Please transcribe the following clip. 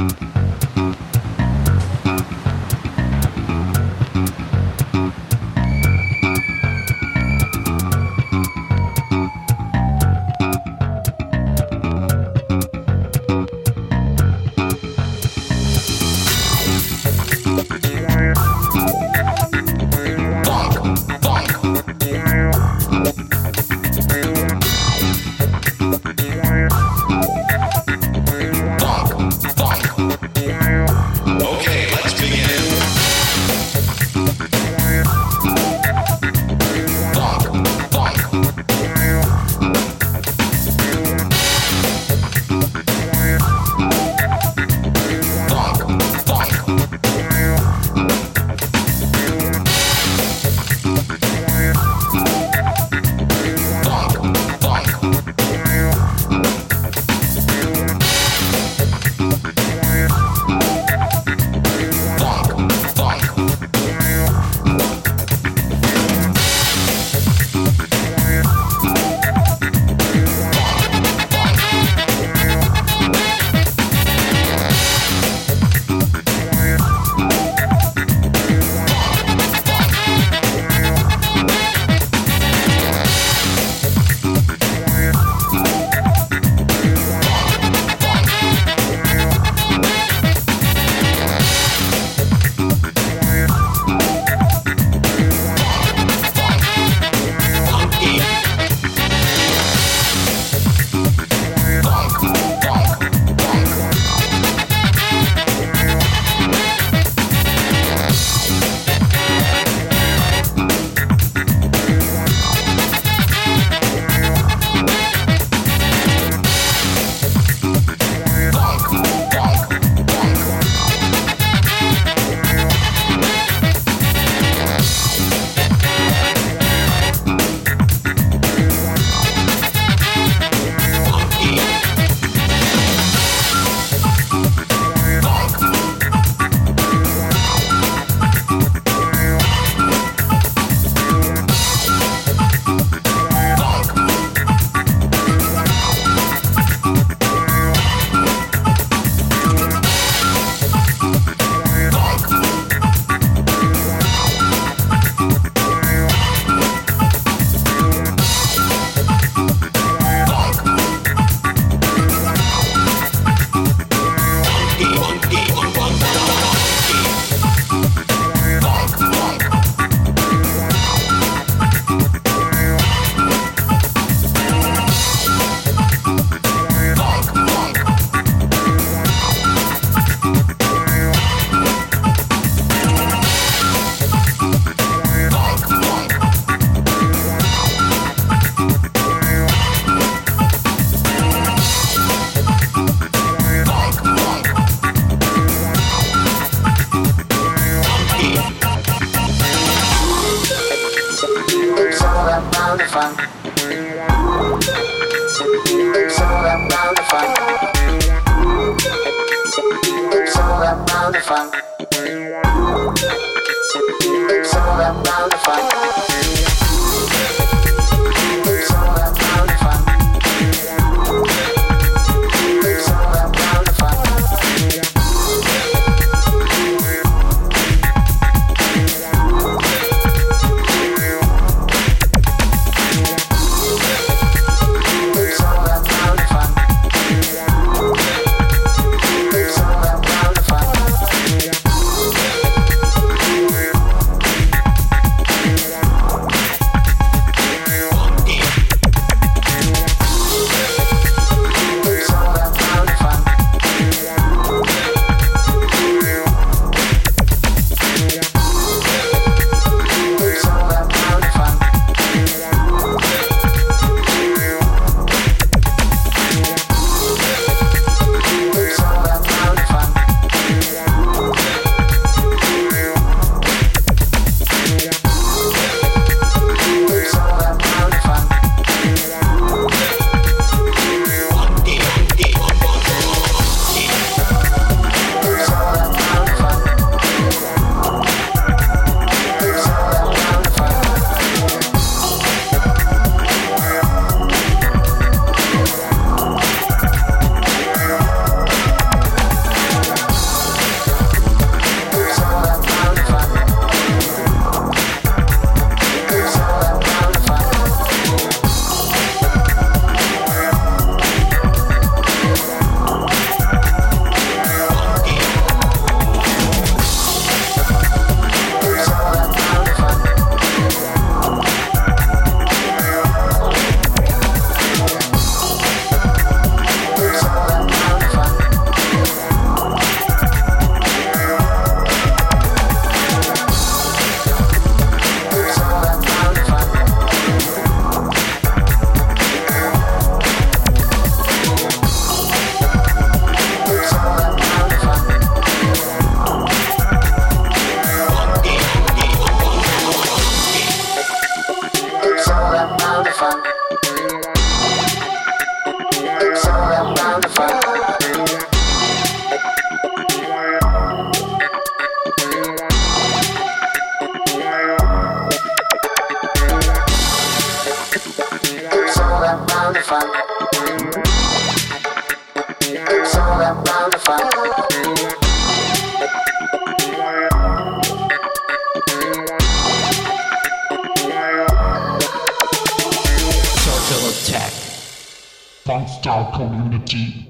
Mm-hmm. It's all about the fun. Total attack. Funk style community.